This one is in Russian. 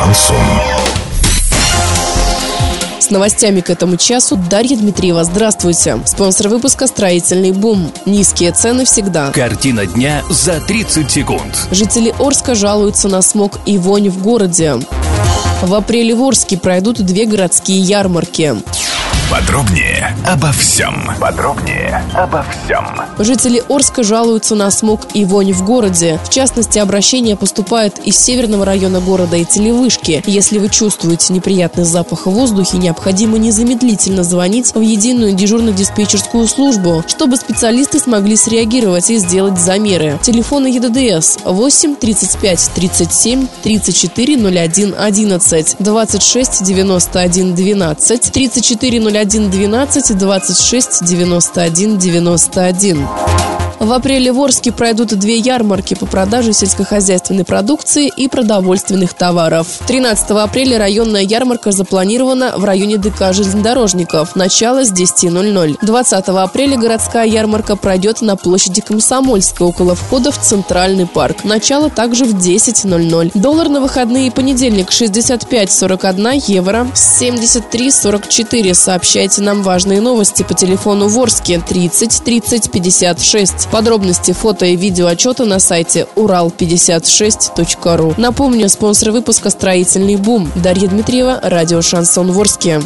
Шансон. С новостями к этому часу Дарья Дмитриева. Здравствуйте. Спонсор выпуска «Строительный бум». Низкие цены всегда. Картина дня за 30 секунд. Жители Орска жалуются на смог и вонь в городе. В апреле в Орске пройдут две городские ярмарки. Подробнее обо всем. Подробнее обо всем. Жители Орска жалуются на смог и вонь в городе. В частности, обращение поступает из северного района города и телевышки. Если вы чувствуете неприятный запах в воздухе, необходимо незамедлительно звонить в единую дежурно-диспетчерскую службу, чтобы специалисты смогли среагировать и сделать замеры. Телефоны ЕДДС 8 35 37 34 01 11 26 91 12 34 01 1 12 26 91 91. В апреле в Орске пройдут две ярмарки по продаже сельскохозяйственной продукции и продовольственных товаров. 13 апреля районная ярмарка запланирована в районе ДК железнодорожников. Начало с 10.00. 20 апреля городская ярмарка пройдет на площади Комсомольска около входа в Центральный парк. Начало также в 10.00. Доллар на выходные и понедельник 65.41 евро, 73.44. Сообщайте нам важные новости по телефону Ворске 30 30 56. Подробности фото и видео отчета на сайте урал56.ру. Напомню, спонсор выпуска «Строительный бум». Дарья Дмитриева, радио «Шансон Ворске».